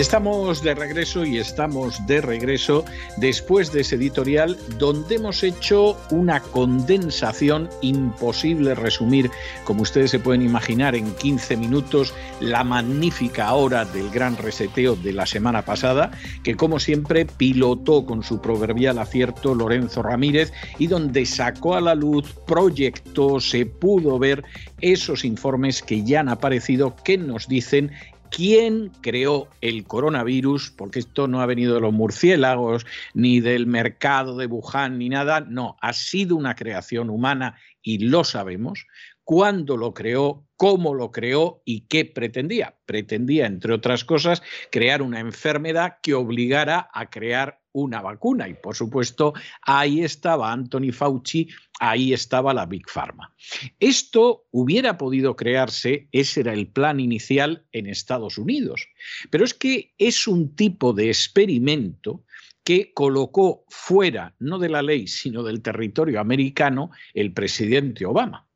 Estamos de regreso y estamos de regreso después de ese editorial donde hemos hecho una condensación imposible resumir, como ustedes se pueden imaginar, en 15 minutos la magnífica hora del gran reseteo de la semana pasada, que como siempre pilotó con su proverbial acierto Lorenzo Ramírez y donde sacó a la luz, proyectó, se pudo ver esos informes que ya han aparecido que nos dicen quién creó el coronavirus, porque esto no ha venido de los murciélagos, ni del mercado de Wuhan, ni nada, no, ha sido una creación humana y lo sabemos, cuándo lo creó, cómo lo creó y qué pretendía. Pretendía, entre otras cosas, crear una enfermedad que obligara a crear una vacuna. Y por supuesto, ahí estaba Anthony Fauci, ahí estaba la Big Pharma. Esto hubiera podido crearse, ese era el plan inicial en Estados Unidos. Pero es que es un tipo de experimento que colocó fuera, no de la ley, sino del territorio americano, el presidente Obama.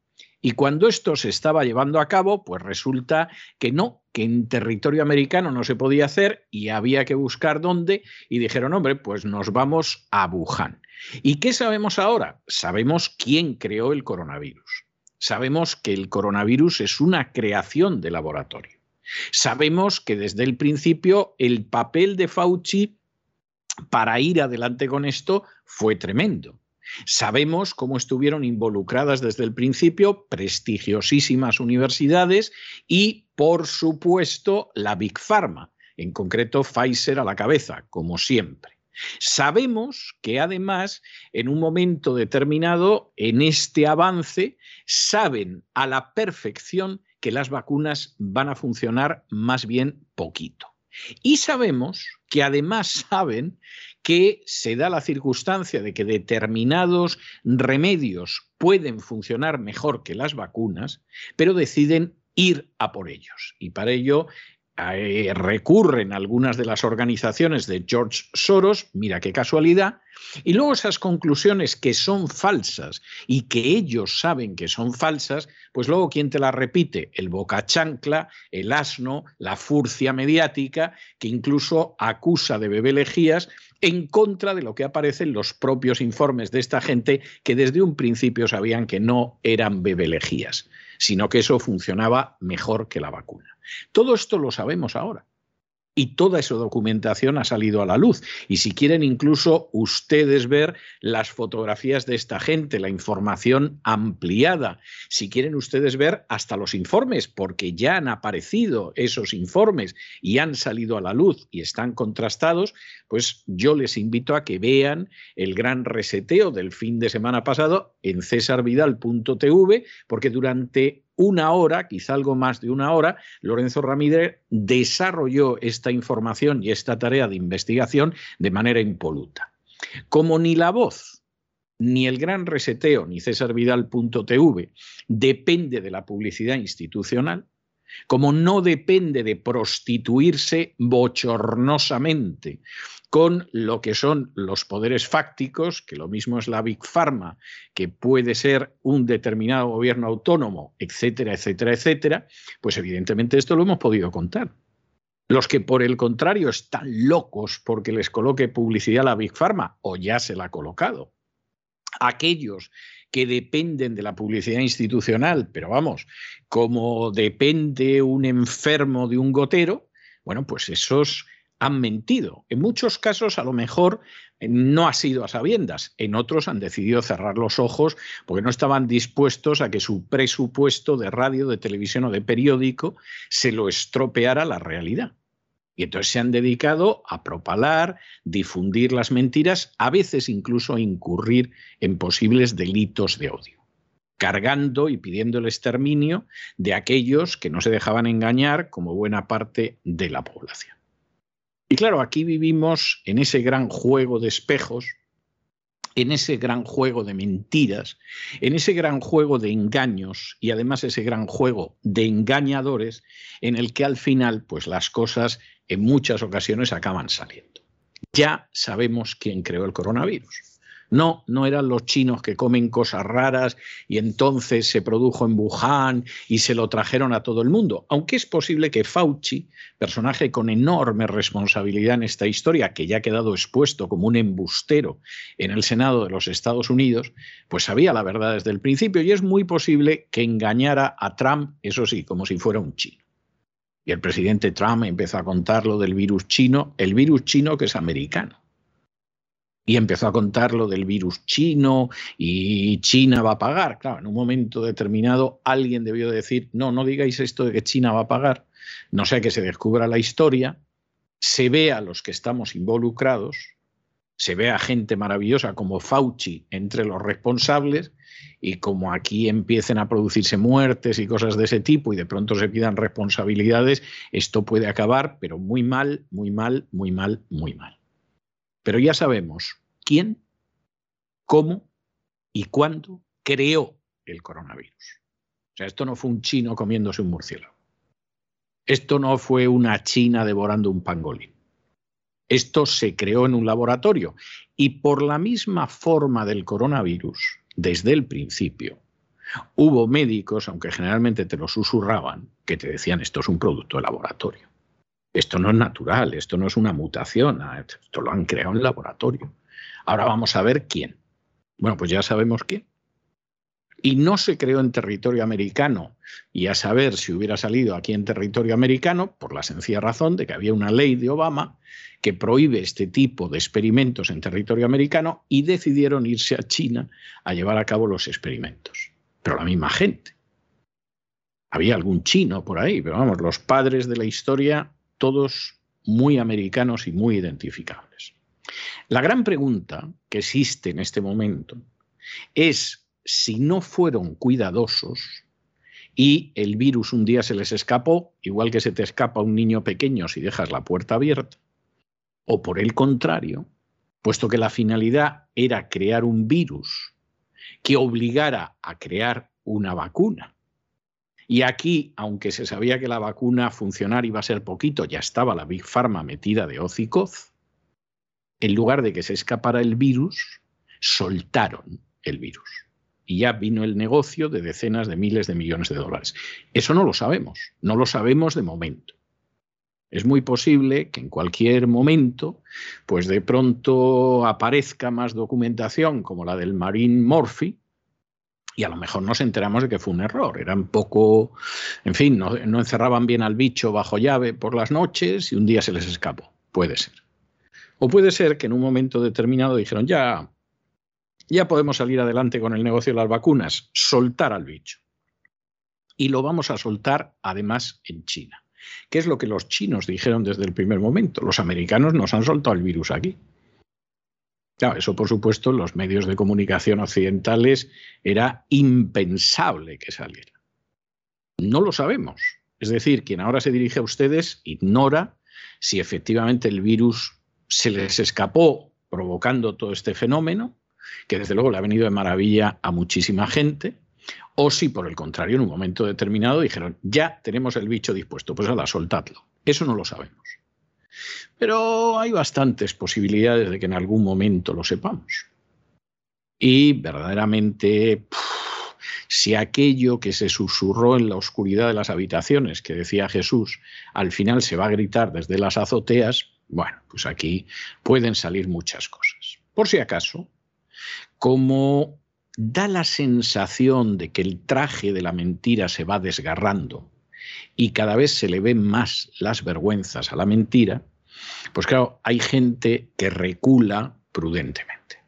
Y cuando esto se estaba llevando a cabo, pues resulta que no, que en territorio americano no se podía hacer y había que buscar dónde y dijeron, hombre, pues nos vamos a Wuhan. ¿Y qué sabemos ahora? Sabemos quién creó el coronavirus. Sabemos que el coronavirus es una creación de laboratorio. Sabemos que desde el principio el papel de Fauci para ir adelante con esto fue tremendo. Sabemos cómo estuvieron involucradas desde el principio prestigiosísimas universidades y, por supuesto, la Big Pharma, en concreto Pfizer a la cabeza, como siempre. Sabemos que además, en un momento determinado, en este avance, saben a la perfección que las vacunas van a funcionar más bien poquito. Y sabemos que además saben que se da la circunstancia de que determinados remedios pueden funcionar mejor que las vacunas, pero deciden ir a por ellos. Y para ello eh, recurren algunas de las organizaciones de George Soros, mira qué casualidad, y luego esas conclusiones que son falsas y que ellos saben que son falsas, pues luego ¿quién te las repite? El boca chancla, el asno, la furcia mediática, que incluso acusa de bebelejías en contra de lo que aparece en los propios informes de esta gente que desde un principio sabían que no eran bebelejías sino que eso funcionaba mejor que la vacuna. Todo esto lo sabemos ahora. Y toda esa documentación ha salido a la luz. Y si quieren incluso ustedes ver las fotografías de esta gente, la información ampliada, si quieren ustedes ver hasta los informes, porque ya han aparecido esos informes y han salido a la luz y están contrastados, pues yo les invito a que vean el gran reseteo del fin de semana pasado en cesarvidal.tv, porque durante una hora, quizá algo más de una hora, Lorenzo Ramírez desarrolló esta información y esta tarea de investigación de manera impoluta. Como ni la voz, ni el gran reseteo, ni cesarvidal.tv depende de la publicidad institucional, como no depende de prostituirse bochornosamente con lo que son los poderes fácticos, que lo mismo es la Big Pharma, que puede ser un determinado gobierno autónomo, etcétera, etcétera, etcétera, pues evidentemente esto lo hemos podido contar. Los que por el contrario están locos porque les coloque publicidad a la Big Pharma, o ya se la ha colocado. Aquellos que dependen de la publicidad institucional, pero vamos, como depende un enfermo de un gotero, bueno, pues esos han mentido. En muchos casos, a lo mejor, no ha sido a sabiendas. En otros han decidido cerrar los ojos porque no estaban dispuestos a que su presupuesto de radio, de televisión o de periódico se lo estropeara la realidad. Y entonces se han dedicado a propalar, difundir las mentiras, a veces incluso a incurrir en posibles delitos de odio cargando y pidiendo el exterminio de aquellos que no se dejaban engañar como buena parte de la población. Y claro, aquí vivimos en ese gran juego de espejos en ese gran juego de mentiras, en ese gran juego de engaños y además ese gran juego de engañadores en el que al final pues las cosas en muchas ocasiones acaban saliendo. Ya sabemos quién creó el coronavirus. No, no eran los chinos que comen cosas raras y entonces se produjo en Wuhan y se lo trajeron a todo el mundo. Aunque es posible que Fauci, personaje con enorme responsabilidad en esta historia, que ya ha quedado expuesto como un embustero en el Senado de los Estados Unidos, pues sabía la verdad desde el principio y es muy posible que engañara a Trump, eso sí, como si fuera un chino. Y el presidente Trump empezó a contar lo del virus chino, el virus chino que es americano y empezó a contar lo del virus chino y China va a pagar. Claro, en un momento determinado alguien debió decir, no, no digáis esto de que China va a pagar, no sea que se descubra la historia, se vea a los que estamos involucrados, se vea gente maravillosa como Fauci entre los responsables y como aquí empiecen a producirse muertes y cosas de ese tipo y de pronto se pidan responsabilidades, esto puede acabar, pero muy mal, muy mal, muy mal, muy mal. Pero ya sabemos quién, cómo y cuándo creó el coronavirus. O sea, esto no fue un chino comiéndose un murciélago. Esto no fue una china devorando un pangolín. Esto se creó en un laboratorio y por la misma forma del coronavirus, desde el principio, hubo médicos, aunque generalmente te lo susurraban, que te decían esto es un producto de laboratorio. Esto no es natural, esto no es una mutación, ah, esto lo han creado en laboratorio. Ahora vamos a ver quién. Bueno, pues ya sabemos quién. Y no se creó en territorio americano, y a saber si hubiera salido aquí en territorio americano, por la sencilla razón de que había una ley de Obama que prohíbe este tipo de experimentos en territorio americano y decidieron irse a China a llevar a cabo los experimentos. Pero la misma gente. Había algún chino por ahí, pero vamos, los padres de la historia todos muy americanos y muy identificables. La gran pregunta que existe en este momento es si no fueron cuidadosos y el virus un día se les escapó, igual que se te escapa un niño pequeño si dejas la puerta abierta, o por el contrario, puesto que la finalidad era crear un virus que obligara a crear una vacuna y aquí, aunque se sabía que la vacuna funcionar iba a ser poquito, ya estaba la Big Pharma metida de hoz y coz, en lugar de que se escapara el virus, soltaron el virus. Y ya vino el negocio de decenas de miles de millones de dólares. Eso no lo sabemos, no lo sabemos de momento. Es muy posible que en cualquier momento, pues de pronto aparezca más documentación como la del Marine Morphy, y a lo mejor nos enteramos de que fue un error. Eran poco, en fin, no, encerraban bien al bicho bajo llave por las noches y un día se les escapó. Puede ser. O puede ser que en un momento determinado dijeron, ya, ya podemos salir adelante con el negocio de las vacunas, soltar al bicho. Y lo vamos a soltar además en China. ¿Qué es lo que los chinos dijeron desde el primer momento? Los americanos nos han soltado el virus aquí. Claro, eso por supuesto los medios de comunicación occidentales era impensable que saliera. No lo sabemos. Es decir, quien ahora se dirige a ustedes ignora si efectivamente el virus se les escapó provocando todo este fenómeno, que desde luego le ha venido de maravilla a muchísima gente, o si por el contrario en un momento determinado dijeron, ya tenemos el bicho dispuesto, pues ahora soltadlo. Eso no lo sabemos. Pero hay bastantes posibilidades de que en algún momento lo sepamos. Y verdaderamente, si aquello que se susurró en la oscuridad de las habitaciones, que decía Jesús, al final se va a gritar desde las azoteas, bueno, pues aquí pueden salir muchas cosas. Por si acaso, como da la sensación de que el traje de la mentira se va desgarrando y cada vez se le ven más las vergüenzas a la mentira, pues claro, hay gente que recula prudentemente.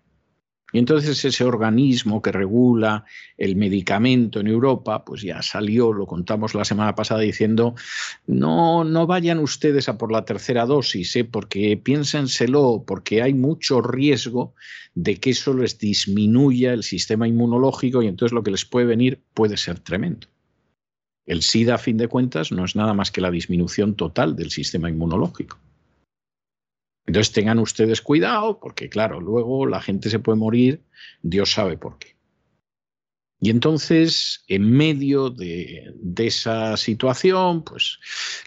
Y entonces ese organismo que regula el medicamento en Europa, pues ya salió, lo contamos la semana pasada diciendo, no, no vayan ustedes a por la tercera dosis, ¿eh? porque piénsenselo, porque hay mucho riesgo de que eso les disminuya el sistema inmunológico y entonces lo que les puede venir puede ser tremendo. El SIDA, a fin de cuentas, no es nada más que la disminución total del sistema inmunológico. Entonces tengan ustedes cuidado porque claro, luego la gente se puede morir, Dios sabe por qué. Y entonces, en medio de, esa situación, pues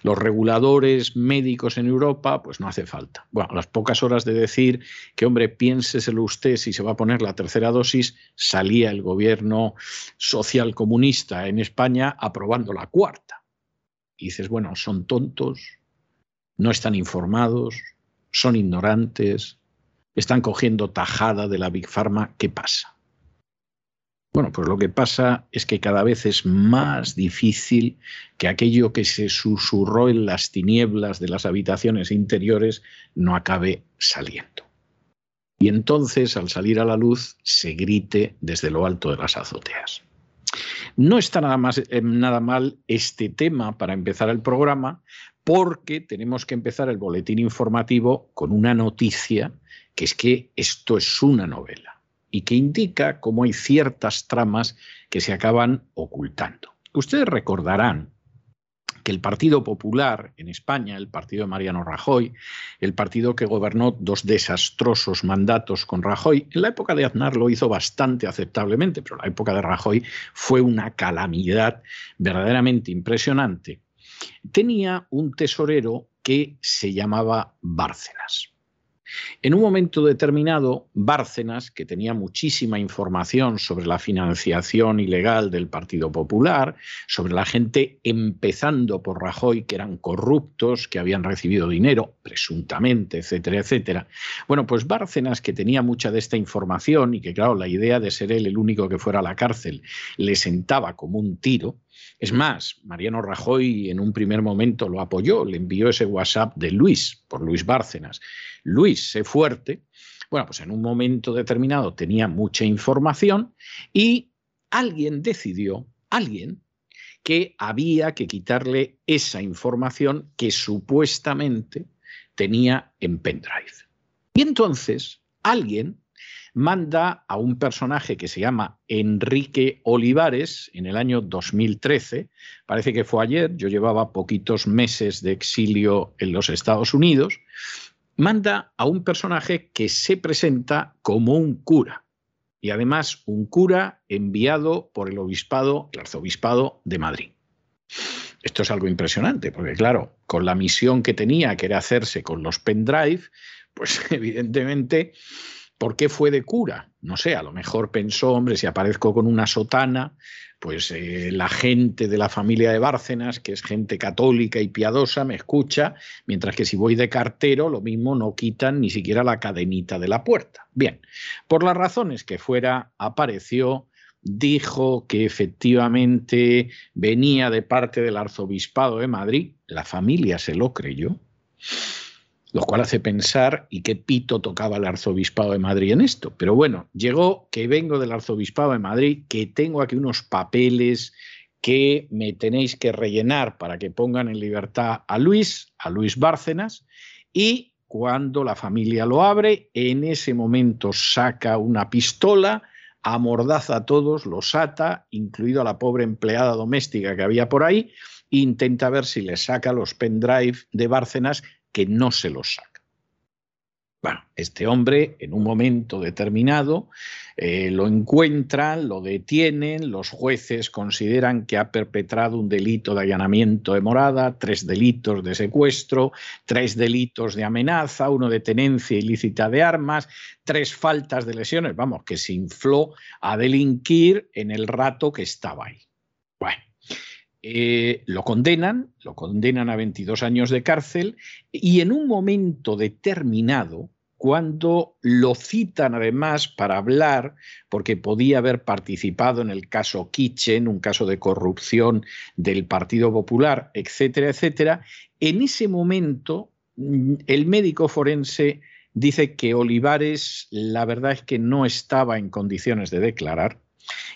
los reguladores médicos en Europa, pues no hace falta. Bueno, a las pocas horas de decir que, hombre, piénseselo usted si se va a poner la tercera dosis, salía el gobierno social comunista en España aprobando la cuarta. Y dices, bueno, son tontos, no están informados, son ignorantes, están cogiendo tajada de la Big Pharma, ¿qué pasa? Bueno, pues lo que pasa es que cada vez es más difícil que aquello que se susurró en las tinieblas de las habitaciones interiores no acabe saliendo. Y entonces, al salir a la luz, se grite desde lo alto de las azoteas. No está nada, más, eh, nada mal este tema para empezar el programa, porque tenemos que empezar el boletín informativo con una noticia, que es que esto es una novela y que indica cómo hay ciertas tramas que se acaban ocultando. Ustedes recordarán que el Partido Popular en España, el partido de Mariano Rajoy, el partido que gobernó dos desastrosos mandatos con Rajoy, en la época de Aznar lo hizo bastante aceptablemente, pero la época de Rajoy fue una calamidad verdaderamente impresionante, tenía un tesorero que se llamaba Bárcenas. En un momento determinado, Bárcenas, que tenía muchísima información sobre la financiación ilegal del Partido Popular, sobre la gente empezando por Rajoy, que eran corruptos, que habían recibido dinero, presuntamente, etcétera, etcétera. Bueno, pues Bárcenas, que tenía mucha de esta información y que, claro, la idea de ser él el único que fuera a la cárcel le sentaba como un tiro, es más, Mariano Rajoy en un primer momento lo apoyó, le envió ese WhatsApp de Luis, por Luis Bárcenas. Luis, sé fuerte. Bueno, pues en un momento determinado tenía mucha información y alguien decidió, alguien, que había que quitarle esa información que supuestamente tenía en pendrive. Y entonces alguien manda a un personaje que se llama Enrique Olivares en el año 2013, parece que fue ayer, yo llevaba poquitos meses de exilio en los Estados Unidos, manda a un personaje que se presenta como un cura y además un cura enviado por el obispado, el arzobispado de Madrid. Esto es algo impresionante, porque claro, con la misión que tenía, que era hacerse con los pendrive, pues evidentemente ¿Por qué fue de cura? No sé, a lo mejor pensó, hombre, si aparezco con una sotana, pues eh, la gente de la familia de Bárcenas, que es gente católica y piadosa, me escucha, mientras que si voy de cartero, lo mismo no quitan ni siquiera la cadenita de la puerta. Bien, por las razones que fuera, apareció, dijo que efectivamente venía de parte del arzobispado de Madrid, la familia se lo creyó lo cual hace pensar y qué pito tocaba el arzobispado de Madrid en esto. Pero bueno, llegó que vengo del arzobispado de Madrid, que tengo aquí unos papeles que me tenéis que rellenar para que pongan en libertad a Luis, a Luis Bárcenas, y cuando la familia lo abre, en ese momento saca una pistola, amordaza a todos, los ata, incluido a la pobre empleada doméstica que había por ahí, intenta ver si le saca los pendrive de Bárcenas que no se los saca. Bueno, este hombre en un momento determinado eh, lo encuentran, lo detienen, los jueces consideran que ha perpetrado un delito de allanamiento de morada, tres delitos de secuestro, tres delitos de amenaza, uno de tenencia ilícita de armas, tres faltas de lesiones, vamos, que se infló a delinquir en el rato que estaba ahí. Eh, lo condenan, lo condenan a 22 años de cárcel y en un momento determinado, cuando lo citan además para hablar, porque podía haber participado en el caso Kitchen, un caso de corrupción del Partido Popular, etcétera, etcétera, en ese momento mm, el médico forense dice que Olivares la verdad es que no estaba en condiciones de declarar,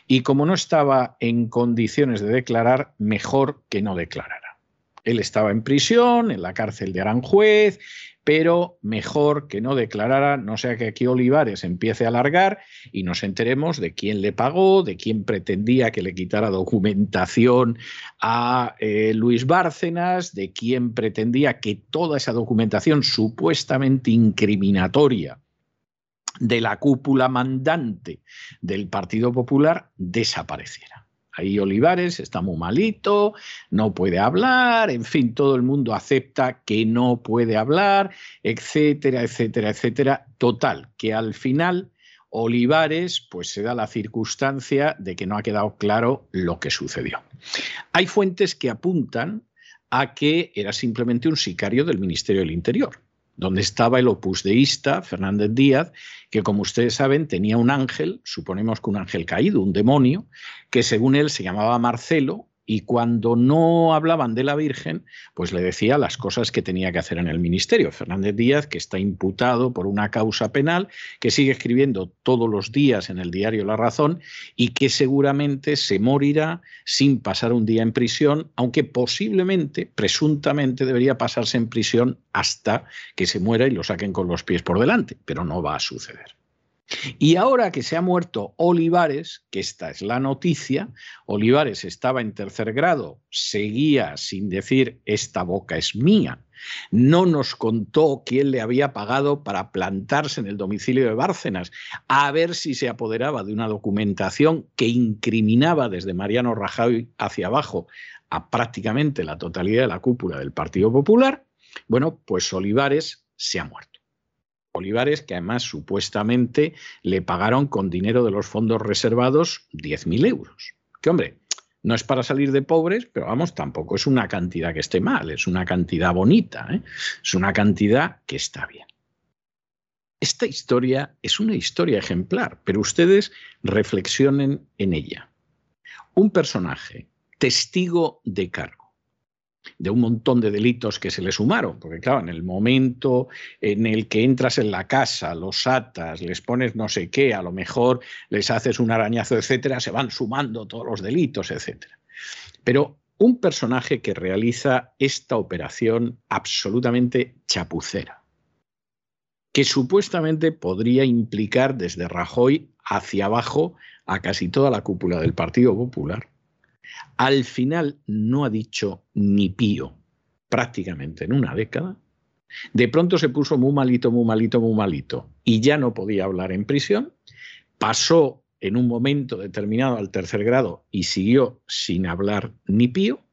y como no estaba en condiciones de declarar, mejor que no declarara. Él estaba en prisión, en la cárcel de Aranjuez, pero mejor que no declarara, no sea que aquí Olivares empiece a alargar y nos enteremos de quién le pagó, de quién pretendía que le quitara documentación a eh, Luis Bárcenas, de quién pretendía que toda esa documentación supuestamente incriminatoria de la cúpula mandante del Partido Popular desapareciera. Ahí Olivares está muy malito, no puede hablar, en fin, todo el mundo acepta que no puede hablar, etcétera, etcétera, etcétera. Total, que al final Olivares pues se da la circunstancia de que no ha quedado claro lo que sucedió. Hay fuentes que apuntan a que era simplemente un sicario del Ministerio del Interior donde estaba el opusdeísta Fernández Díaz, que como ustedes saben tenía un ángel, suponemos que un ángel caído, un demonio, que según él se llamaba Marcelo y cuando no hablaban de la Virgen, pues le decía las cosas que tenía que hacer en el ministerio. Fernández Díaz, que está imputado por una causa penal, que sigue escribiendo todos los días en el diario La Razón y que seguramente se morirá sin pasar un día en prisión, aunque posiblemente, presuntamente, debería pasarse en prisión hasta que se muera y lo saquen con los pies por delante, pero no va a suceder. Y ahora que se ha muerto Olivares, que esta es la noticia, Olivares estaba en tercer grado, seguía sin decir esta boca es mía, no nos contó quién le había pagado para plantarse en el domicilio de Bárcenas, a ver si se apoderaba de una documentación que incriminaba desde Mariano Rajoy hacia abajo a prácticamente la totalidad de la cúpula del Partido Popular. Bueno, pues Olivares se ha muerto. Olivares, que además supuestamente le pagaron con dinero de los fondos reservados 10.000 euros. Que hombre, no es para salir de pobres, pero vamos, tampoco es una cantidad que esté mal, es una cantidad bonita, ¿eh? es una cantidad que está bien. Esta historia es una historia ejemplar, pero ustedes reflexionen en ella. Un personaje, testigo de cargo de un montón de delitos que se le sumaron, porque claro, en el momento en el que entras en la casa, los atas, les pones no sé qué, a lo mejor les haces un arañazo, etcétera, se van sumando todos los delitos, etcétera. Pero un personaje que realiza esta operación absolutamente chapucera, que supuestamente podría implicar desde Rajoy hacia abajo a casi toda la cúpula del Partido Popular, al final no ha dicho ni pío prácticamente en una década. De pronto se puso muy malito, muy malito, muy malito y ya no podía hablar en prisión. Pasó en un momento determinado al tercer grado y siguió sin hablar ni pío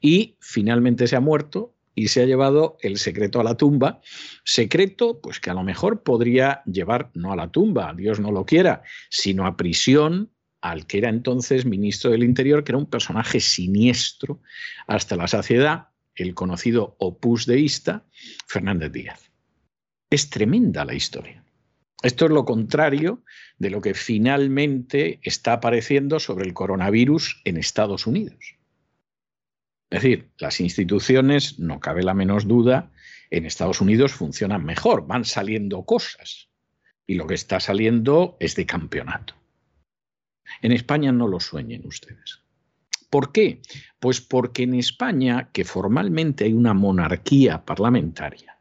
y finalmente se ha muerto y se ha llevado el secreto a la tumba. Secreto, pues que a lo mejor podría llevar no a la tumba, Dios no lo quiera, sino a prisión al que era entonces ministro del Interior, que era un personaje siniestro hasta la saciedad, el conocido opus deísta, Fernández Díaz. Es tremenda la historia. Esto es lo contrario de lo que finalmente está apareciendo sobre el coronavirus en Estados Unidos. Es decir, las instituciones, no cabe la menos duda, en Estados Unidos funcionan mejor, van saliendo cosas. Y lo que está saliendo es de campeonato. En España no lo sueñen ustedes. ¿Por qué? Pues porque en España, que formalmente hay una monarquía parlamentaria,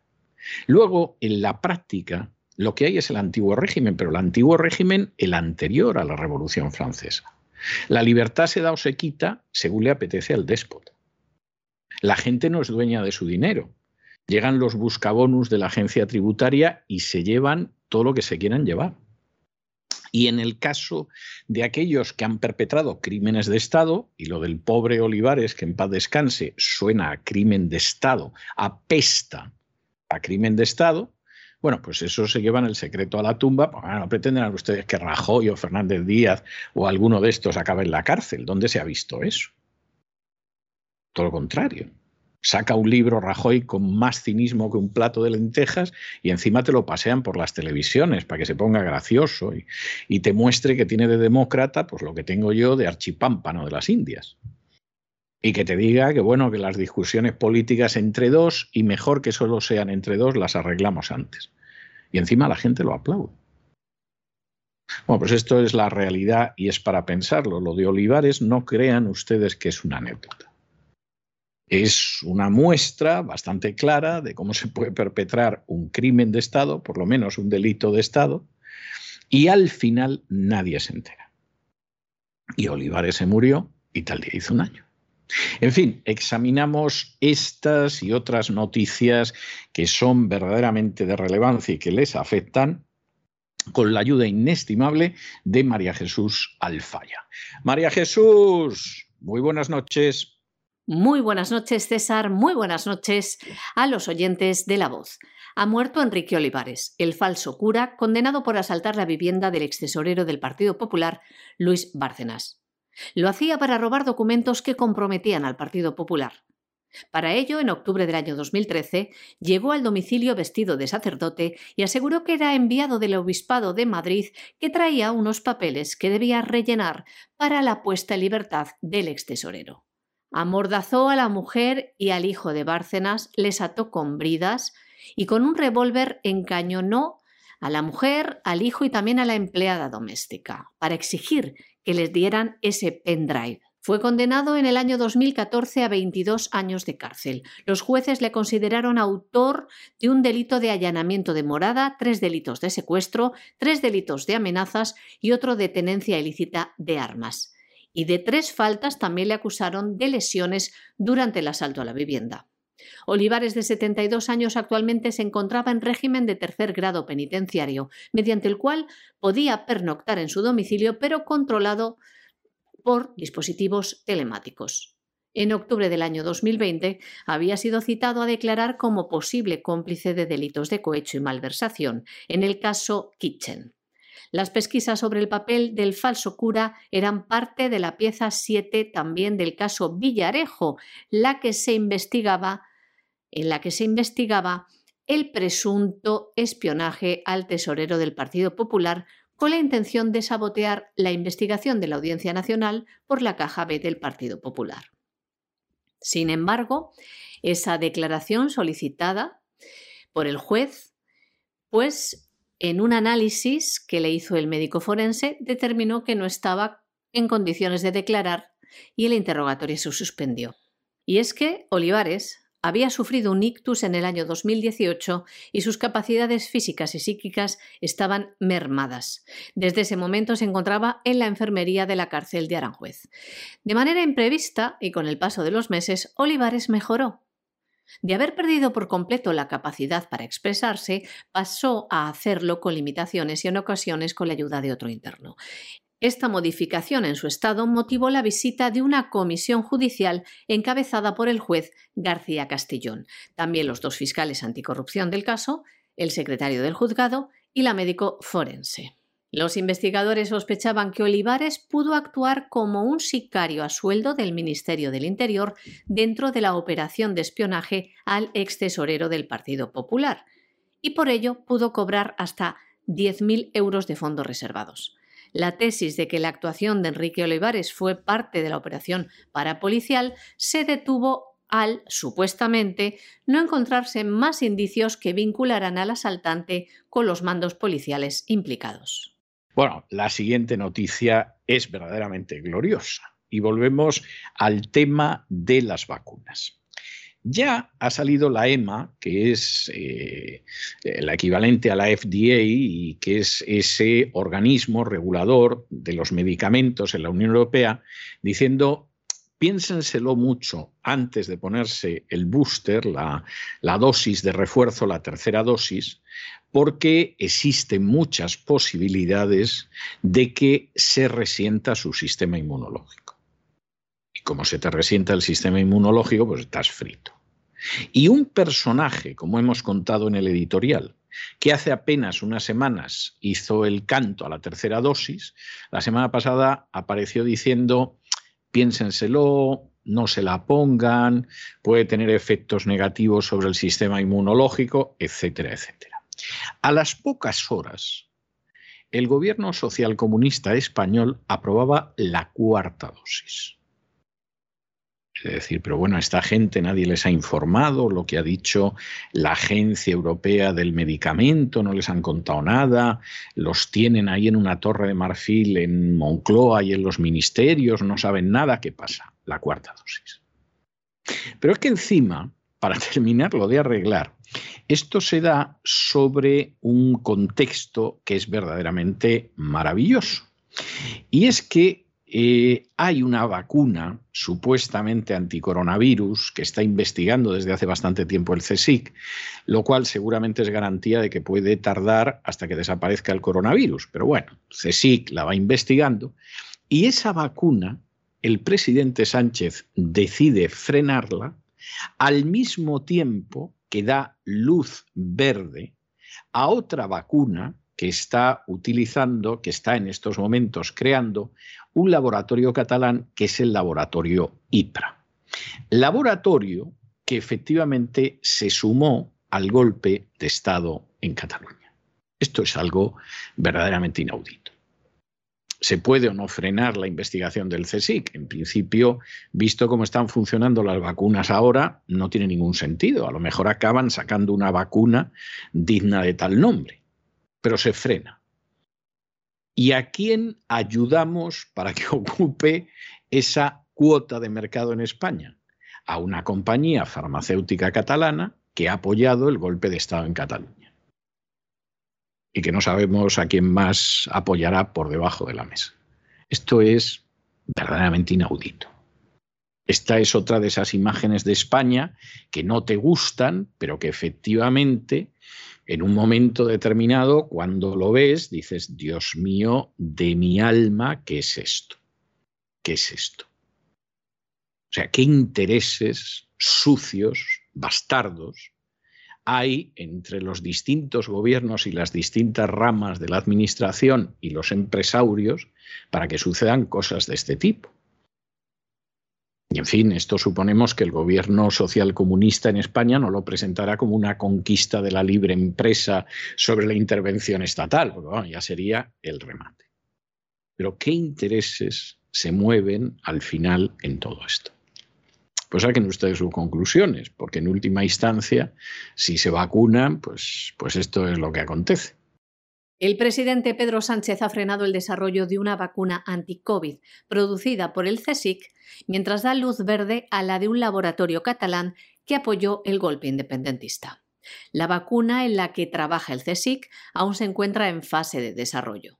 luego en la práctica lo que hay es el antiguo régimen, pero el antiguo régimen el anterior a la Revolución Francesa. La libertad se da o se quita según le apetece al déspota. La gente no es dueña de su dinero. Llegan los buscabonus de la agencia tributaria y se llevan todo lo que se quieran llevar. Y en el caso de aquellos que han perpetrado crímenes de Estado, y lo del pobre Olivares, que en paz descanse, suena a crimen de Estado, apesta a crimen de Estado, bueno, pues eso se llevan el secreto a la tumba. Pues, no pretenden ustedes que Rajoy o Fernández Díaz o alguno de estos acabe en la cárcel. ¿Dónde se ha visto eso? Todo lo contrario saca un libro Rajoy con más cinismo que un plato de lentejas y encima te lo pasean por las televisiones para que se ponga gracioso y, te muestre que tiene de demócrata pues lo que tengo yo de archipámpano de las Indias. Y que te diga que bueno, que las discusiones políticas entre dos y mejor que solo sean entre dos las arreglamos antes. Y encima la gente lo aplaude. Bueno, pues esto es la realidad y es para pensarlo. Lo de Olivares no crean ustedes que es una anécdota Es una muestra bastante clara de cómo se puede perpetrar un crimen de Estado, por lo menos un delito de Estado, y al final nadie se entera. Y Olivares se murió y tal día hizo un año. En fin, examinamos estas y otras noticias que son verdaderamente de relevancia y que les afectan con la ayuda inestimable de María Jesús Alfaya. María Jesús, muy buenas noches. Muy buenas noches, César. Muy buenas noches a los oyentes de La Voz. Ha muerto Enrique Olivares, el falso cura condenado por asaltar la vivienda del excesorero del Partido Popular, Luis Bárcenas. Lo hacía para robar documentos que comprometían al Partido Popular. Para ello, en octubre del año 2013, llegó al domicilio vestido de sacerdote y aseguró que era enviado del Obispado de Madrid que traía unos papeles que debía rellenar para la puesta en libertad del extesorero. Amordazó a la mujer y al hijo de Bárcenas, les ató con bridas y con un revólver encañonó a la mujer, al hijo y también a la empleada doméstica, para exigir que les dieran ese pendrive. Fue condenado en el año 2014 a 22 años de cárcel. Los jueces le consideraron autor de un delito de allanamiento de morada, tres delitos de secuestro, tres delitos de amenazas y otro de tenencia ilícita de armas. Y de tres faltas también le acusaron de lesiones durante el asalto a la vivienda. Olivares, de 72 años, actualmente se encontraba en régimen de tercer grado penitenciario, mediante el cual podía pernoctar en su domicilio, pero controlado por dispositivos telemáticos. En octubre del año 2020 había sido citado a declarar como posible cómplice de delitos de cohecho y malversación en el caso Kitchen. Las pesquisas sobre el papel del falso cura eran parte de la pieza 7 también del caso Villarejo, la que se investigaba en la que se investigaba el presunto espionaje al tesorero del Partido Popular con la intención de sabotear la investigación de la Audiencia Nacional por la caja B del Partido Popular. Sin embargo, esa declaración solicitada por el juez, pues en un análisis que le hizo el médico forense, determinó que no estaba en condiciones de declarar y el interrogatorio se suspendió. Y es que Olivares había sufrido un ictus en el año 2018 y sus capacidades físicas y psíquicas estaban mermadas. Desde ese momento se encontraba en la enfermería de la cárcel de Aranjuez. De manera imprevista y con el paso de los meses, Olivares mejoró. De haber perdido por completo la capacidad para expresarse, pasó a hacerlo con limitaciones y en ocasiones con la ayuda de otro interno. Esta modificación en su estado motivó la visita de una comisión judicial encabezada por el juez García Castellón, también los dos fiscales anticorrupción del caso, el secretario del juzgado y la médico forense. Los investigadores sospechaban que Olivares pudo actuar como un sicario a sueldo del Ministerio del Interior dentro de la operación de espionaje al ex tesorero del Partido Popular, y por ello pudo cobrar hasta 10.000 euros de fondos reservados. La tesis de que la actuación de Enrique Olivares fue parte de la operación parapolicial se detuvo al, supuestamente, no encontrarse más indicios que vincularan al asaltante con los mandos policiales implicados. Bueno, la siguiente noticia es verdaderamente gloriosa y volvemos al tema de las vacunas. Ya ha salido la EMA, que es eh, la equivalente a la FDA y que es ese organismo regulador de los medicamentos en la Unión Europea, diciendo piénsenselo mucho antes de ponerse el booster, la, la, dosis de refuerzo, la tercera dosis, porque existen muchas posibilidades de que se resienta su sistema inmunológico como se te resienta el sistema inmunológico, pues estás frito. Y un personaje, como hemos contado en el editorial, que hace apenas unas semanas hizo el canto a la tercera dosis, la semana pasada apareció diciendo, piénsenselo, no se la pongan, puede tener efectos negativos sobre el sistema inmunológico, etcétera, etcétera. A las pocas horas, el gobierno socialcomunista español aprobaba la cuarta dosis. Es decir, pero bueno, a esta gente nadie les ha informado lo que ha dicho la Agencia Europea del Medicamento, no les han contado nada, los tienen ahí en una torre de marfil en Moncloa y en los ministerios, no saben nada. ¿Qué pasa? La cuarta dosis. Pero es que encima, para terminarlo de arreglar, esto se da sobre un contexto que es verdaderamente maravilloso. Y es que eh, hay una vacuna supuestamente anticoronavirus que está investigando desde hace bastante tiempo el CSIC, lo cual seguramente es garantía de que puede tardar hasta que desaparezca el coronavirus. Pero bueno, CSIC la va investigando y esa vacuna, el presidente Sánchez decide frenarla al mismo tiempo que da luz verde a otra vacuna que está utilizando, que está en estos momentos creando un laboratorio catalán que es el laboratorio IPRA. Laboratorio que efectivamente se sumó al golpe de Estado en Cataluña. Esto es algo verdaderamente inaudito. ¿Se puede o no frenar la investigación del CSIC? En principio, visto cómo están funcionando las vacunas ahora, no tiene ningún sentido. A lo mejor acaban sacando una vacuna digna de tal nombre, pero se frena. ¿Y a quién ayudamos para que ocupe esa cuota de mercado en España? A una compañía farmacéutica catalana que ha apoyado el golpe de Estado en Cataluña. Y que no sabemos a quién más apoyará por debajo de la mesa. Esto es verdaderamente inaudito. Esta es otra de esas imágenes de España que no te gustan, pero que efectivamente en un momento determinado, cuando lo ves, dices, Dios mío, de mi alma, ¿qué es esto? ¿Qué es esto? O sea, ¿qué intereses sucios, bastardos, hay entre los distintos gobiernos y las distintas ramas de la administración y los empresarios para que sucedan cosas de este tipo? Y en fin, esto suponemos que el gobierno social comunista en España no lo presentará como una conquista de la libre empresa sobre la intervención estatal, porque ya sería el remate. Pero ¿qué intereses se mueven al final en todo esto? Pues saquen ustedes sus conclusiones, porque en última instancia, si se vacunan, pues, pues esto es lo que acontece. El presidente Pedro Sánchez ha frenado el desarrollo de una vacuna anti-COVID producida por el CSIC, mientras da luz verde a la de un laboratorio catalán que apoyó el golpe independentista. La vacuna en la que trabaja el CSIC aún se encuentra en fase de desarrollo.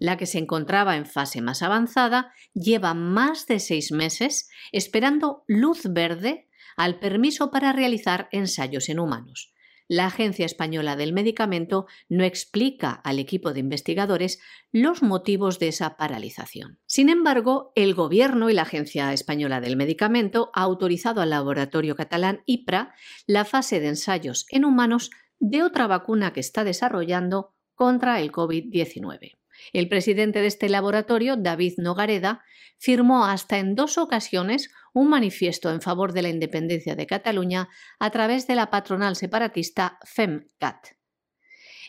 La que se encontraba en fase más avanzada lleva más de seis meses esperando luz verde al permiso para realizar ensayos en humanos la Agencia Española del Medicamento no explica al equipo de investigadores los motivos de esa paralización. Sin embargo, el Gobierno y la Agencia Española del Medicamento ha autorizado al laboratorio catalán IPRA la fase de ensayos en humanos de otra vacuna que está desarrollando contra el COVID-19. El presidente de este laboratorio, David Nogareda, firmó hasta en dos ocasiones un manifiesto en favor de la independencia de Cataluña a través de la patronal separatista FEMCAT.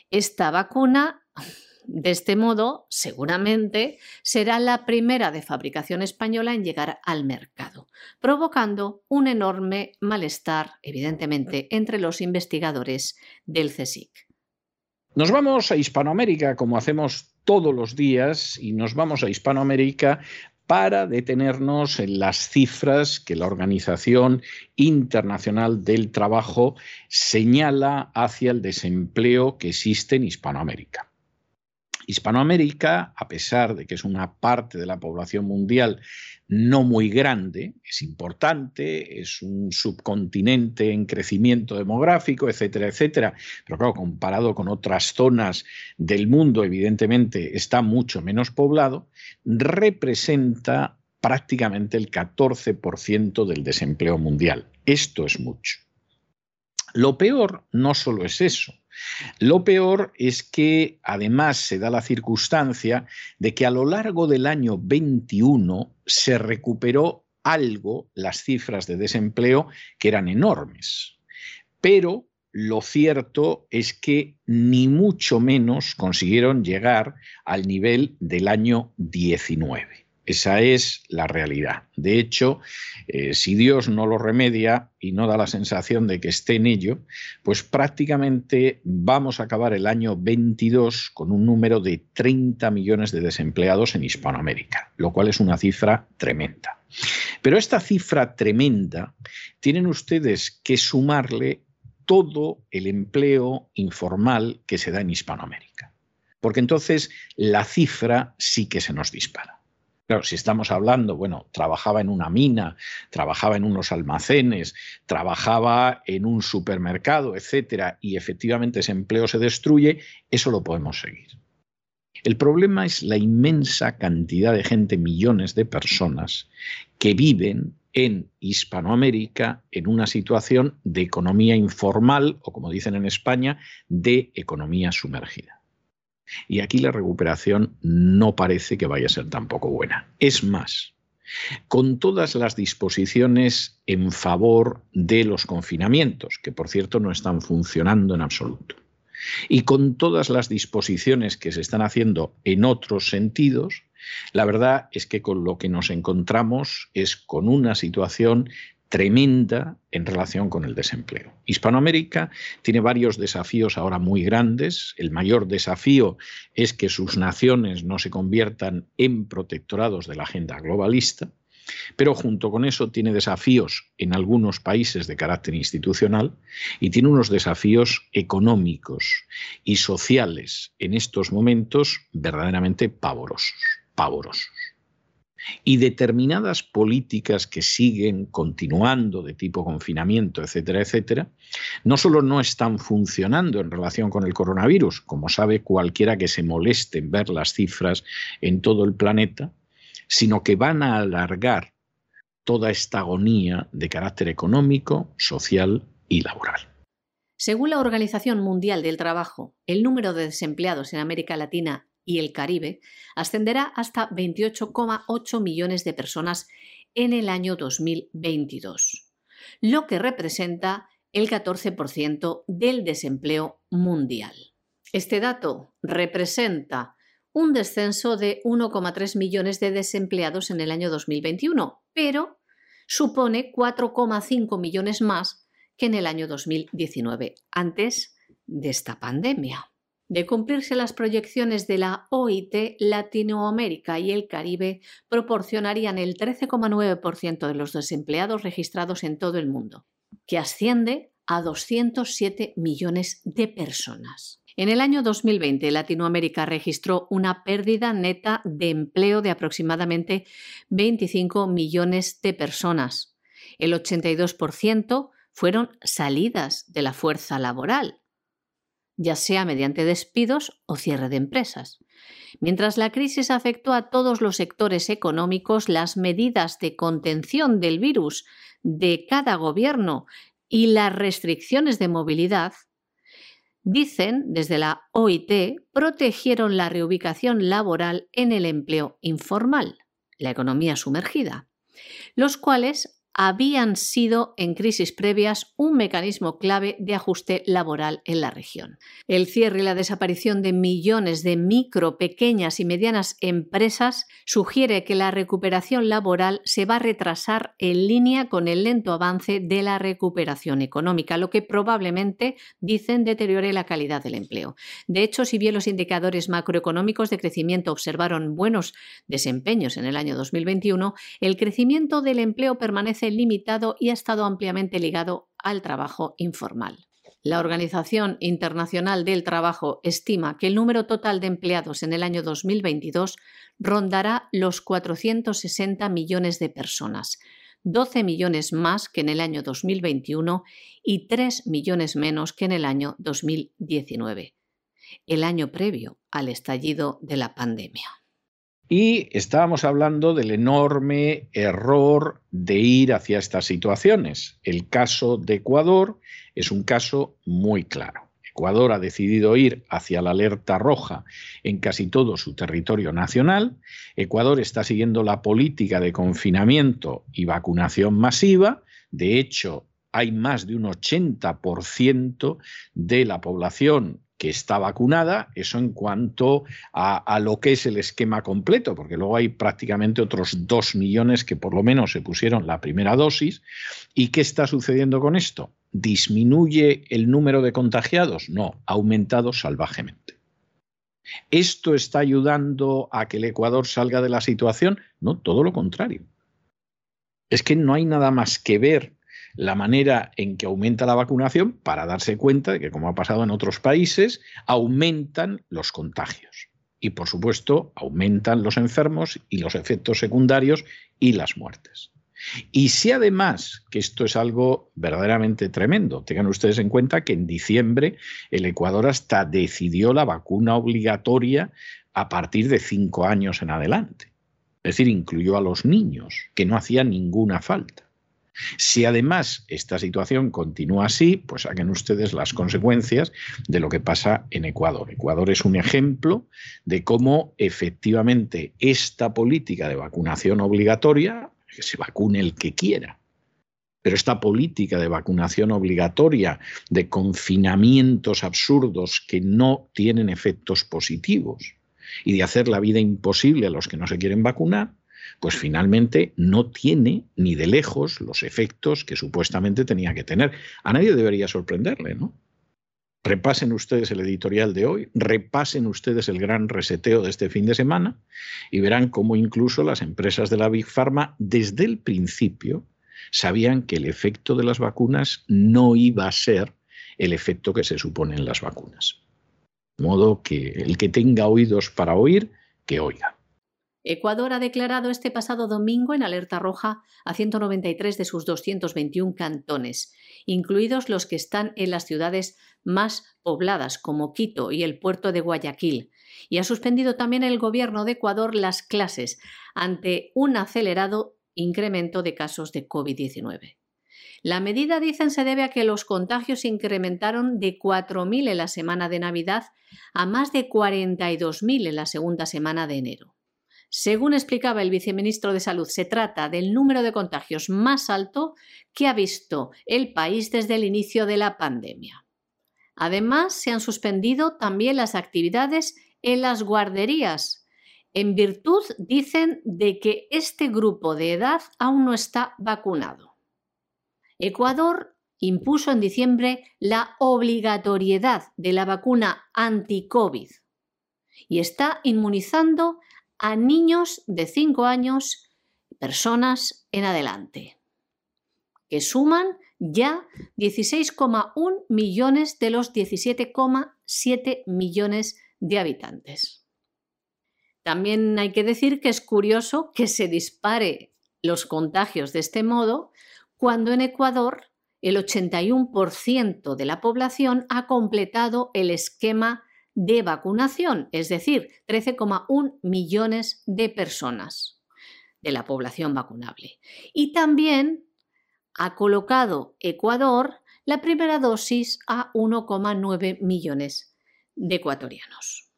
Esta vacuna, de este modo, seguramente será la primera de fabricación española en llegar al mercado, provocando un enorme malestar, evidentemente, entre los investigadores del CSIC. Nos vamos a Hispanoamérica, como hacemos todos los días, y nos vamos a Hispanoamérica para detenernos en las cifras que la Organización Internacional del Trabajo señala hacia el desempleo que existe en Hispanoamérica. Hispanoamérica, a pesar de que es una parte de la población mundial no muy grande, es importante, es un subcontinente en crecimiento demográfico, etcétera, etcétera, pero claro, comparado con otras zonas del mundo, evidentemente está mucho menos poblado, representa prácticamente el 14% del desempleo mundial. Esto es mucho. Lo peor no solo es eso, lo peor es que además se da la circunstancia de que a lo largo del año 21 se recuperó algo las cifras de desempleo que eran enormes. Pero lo cierto es que ni mucho menos consiguieron llegar al nivel del año 19. Esa es la realidad. De hecho, eh, si Dios no lo remedia y no da la sensación de que esté en ello, pues prácticamente vamos a acabar el año 22 con un número de 30 millones de desempleados en Hispanoamérica, lo cual es una cifra tremenda. Pero esta cifra tremenda tienen ustedes que sumarle todo el empleo informal que se da en Hispanoamérica. Porque entonces la cifra sí que se nos dispara. Claro, si estamos hablando, bueno, trabajaba en una mina, trabajaba en unos almacenes, trabajaba en un supermercado, etcétera, y efectivamente ese empleo se destruye, eso lo podemos seguir. El problema es la inmensa cantidad de gente, millones de personas, que viven en Hispanoamérica en una situación de economía informal o, como dicen en España, de economía sumergida. Y aquí la recuperación no parece que vaya a ser tampoco buena. Es más, con todas las disposiciones en favor de los confinamientos, que por cierto no están funcionando en absoluto, y con todas las disposiciones que se están haciendo en otros sentidos, la verdad es que con lo que nos encontramos es con una situación tremenda en relación con el desempleo. Hispanoamérica tiene varios desafíos ahora muy grandes. El mayor desafío es que sus naciones no se conviertan en protectorados de la agenda globalista, pero junto con eso tiene desafíos en algunos países de carácter institucional y tiene unos desafíos económicos y sociales en estos momentos verdaderamente pavorosos, pavorosos. Y determinadas políticas que siguen continuando de tipo confinamiento, etcétera, etcétera, no solo no están funcionando en relación con el coronavirus, como sabe cualquiera que se moleste en ver las cifras en todo el planeta, sino que van a alargar toda esta agonía de carácter económico, social y laboral. Según la Organización Mundial del Trabajo, el número de desempleados en América Latina y el Caribe ascenderá hasta 28,8 millones de personas en el año 2022, lo que representa el 14% del desempleo mundial. Este dato representa un descenso de 1,3 millones de desempleados en el año 2021, pero supone 4,5 millones más que en el año 2019, antes de esta pandemia. De cumplirse las proyecciones de la OIT, Latinoamérica y el Caribe proporcionarían el 13,9% de los desempleados registrados en todo el mundo, que asciende a 207 millones de personas. En el año 2020, Latinoamérica registró una pérdida neta de empleo de aproximadamente 25 millones de personas. El 82% fueron salidas de la fuerza laboral, ya sea mediante despidos o cierre de empresas. Mientras la crisis afectó a todos los sectores económicos, las medidas de contención del virus de cada gobierno y las restricciones de movilidad, dicen desde la OIT, protegieron la reubicación laboral en el empleo informal, la economía sumergida, los cuales habían sido en crisis previas un mecanismo clave de ajuste laboral en la región. El cierre y la desaparición de millones de micro, pequeñas y medianas empresas sugiere que la recuperación laboral se va a retrasar en línea con el lento avance de la recuperación económica, lo que probablemente, dicen, deteriore la calidad del empleo. De hecho, si bien los indicadores macroeconómicos de crecimiento observaron buenos desempeños en el año 2021, el crecimiento del empleo permanece limitado y ha estado ampliamente ligado al trabajo informal. La Organización Internacional del Trabajo estima que el número total de empleados en el año 2022 rondará los 460 millones de personas, 12 millones más que en el año 2021 y 3 millones menos que en el año 2019, el año previo al estallido de la pandemia. Y estábamos hablando del enorme error de ir hacia estas situaciones. El caso de Ecuador es un caso muy claro. Ecuador ha decidido ir hacia la alerta roja en casi todo su territorio nacional. Ecuador está siguiendo la política de confinamiento y vacunación masiva. De hecho, hay más de un 80% de la población que está vacunada, eso en cuanto a, lo que es el esquema completo, porque luego hay prácticamente otros dos millones que por lo menos se pusieron la primera dosis. ¿Y qué está sucediendo con esto? ¿Disminuye el número de contagiados? No, ha aumentado salvajemente. ¿Esto está ayudando a que el Ecuador salga de la situación? No, todo lo contrario. Es que no hay nada más que ver la manera en que aumenta la vacunación para darse cuenta de que, como ha pasado en otros países, aumentan los contagios. Y, por supuesto, aumentan los enfermos y los efectos secundarios y las muertes. Y si además, que esto es algo verdaderamente tremendo, tengan ustedes en cuenta que en diciembre el Ecuador hasta decidió la vacuna obligatoria a partir de cinco años en adelante. Es decir, incluyó a los niños, que no hacía ninguna falta. Si además esta situación continúa así, pues saquen ustedes las consecuencias de lo que pasa en Ecuador. Ecuador es un ejemplo de cómo efectivamente esta política de vacunación obligatoria, que se vacune el que quiera, pero esta política de vacunación obligatoria, de confinamientos absurdos que no tienen efectos positivos y de hacer la vida imposible a los que no se quieren vacunar, pues finalmente no tiene ni de lejos los efectos que supuestamente tenía que tener. A nadie debería sorprenderle, ¿no? Repasen ustedes el editorial de hoy, repasen ustedes el gran reseteo de este fin de semana y verán cómo incluso las empresas de la Big Pharma desde el principio sabían que el efecto de las vacunas no iba a ser el efecto que se supone las vacunas. De modo que el que tenga oídos para oír, que oiga. Ecuador ha declarado este pasado domingo en alerta roja a 193 de sus 221 cantones, incluidos los que están en las ciudades más pobladas como Quito y el puerto de Guayaquil, y ha suspendido también el gobierno de Ecuador las clases ante un acelerado incremento de casos de COVID-19. La medida, dicen, se debe a que los contagios incrementaron de 4.000 en la semana de Navidad a más de 42.000 en la segunda semana de enero. Según explicaba el viceministro de Salud, se trata del número de contagios más alto que ha visto el país desde el inicio de la pandemia. Además, se han suspendido también las actividades en las guarderías, en virtud, dicen, de que este grupo de edad aún no está vacunado. Ecuador impuso en diciembre la obligatoriedad de la vacuna anti-COVID y está inmunizando a niños de 5 años, personas en adelante, que suman ya 16,1 millones de los 17,7 millones de habitantes. También hay que decir que es curioso que se dispare los contagios de este modo cuando en Ecuador el 81% de la población ha completado el esquema de vacunación, es decir, 13,1 millones de personas de la población vacunable. Y también ha colocado Ecuador la primera dosis a 1,9 millones de ecuatorianos.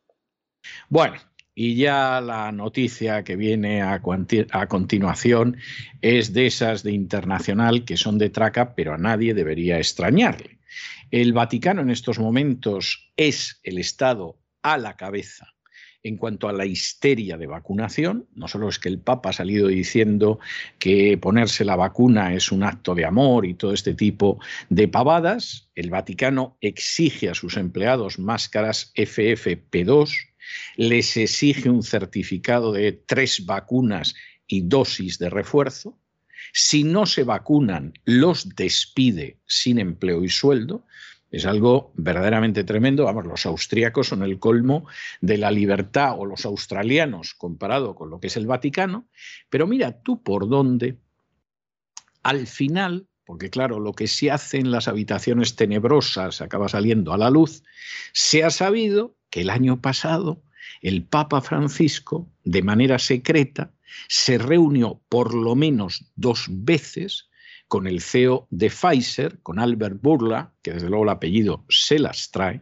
Bueno, y ya la noticia que viene a, continuación es de esas de internacional que son de traca, pero a nadie debería extrañarle. El Vaticano en estos momentos es el Estado a la cabeza en cuanto a la histeria de vacunación. No solo es que el Papa ha salido diciendo que ponerse la vacuna es un acto de amor y todo este tipo de pavadas, el Vaticano exige a sus empleados máscaras FFP2, les exige un certificado de tres vacunas y dosis de refuerzo, si no se vacunan, los despide sin empleo y sueldo. Es algo verdaderamente tremendo. Vamos, los austríacos son el colmo de la libertad o los australianos comparado con lo que es el Vaticano. Pero mira tú por dónde, al final, porque claro, lo que se hace en las habitaciones tenebrosas acaba saliendo a la luz, se ha sabido que el año pasado el Papa Francisco, de manera secreta, se reunió por lo menos dos veces con el CEO de Pfizer, con Albert Burla, que desde luego el apellido se las trae,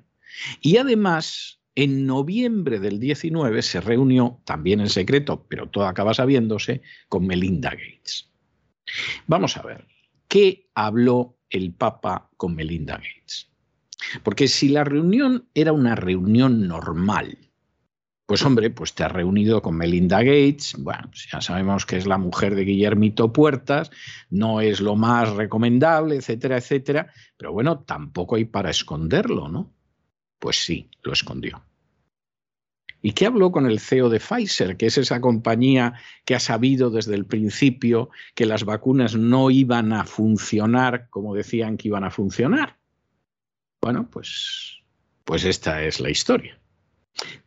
y además en noviembre del 19 se reunió, también en secreto, pero todo acaba sabiéndose, con Melinda Gates. Vamos a ver, ¿qué habló el Papa con Melinda Gates? Porque si la reunión era una reunión normal, pues hombre, pues te has reunido con Melinda Gates, bueno, pues ya sabemos que es la mujer de Guillermito Puertas, no es lo más recomendable, etcétera, etcétera, pero bueno, tampoco hay para esconderlo, ¿no? Pues sí, lo escondió. ¿Y qué habló con el CEO de Pfizer, que es esa compañía que ha sabido desde el principio que las vacunas no iban a funcionar como decían que iban a funcionar? Bueno, pues, pues esta es la historia.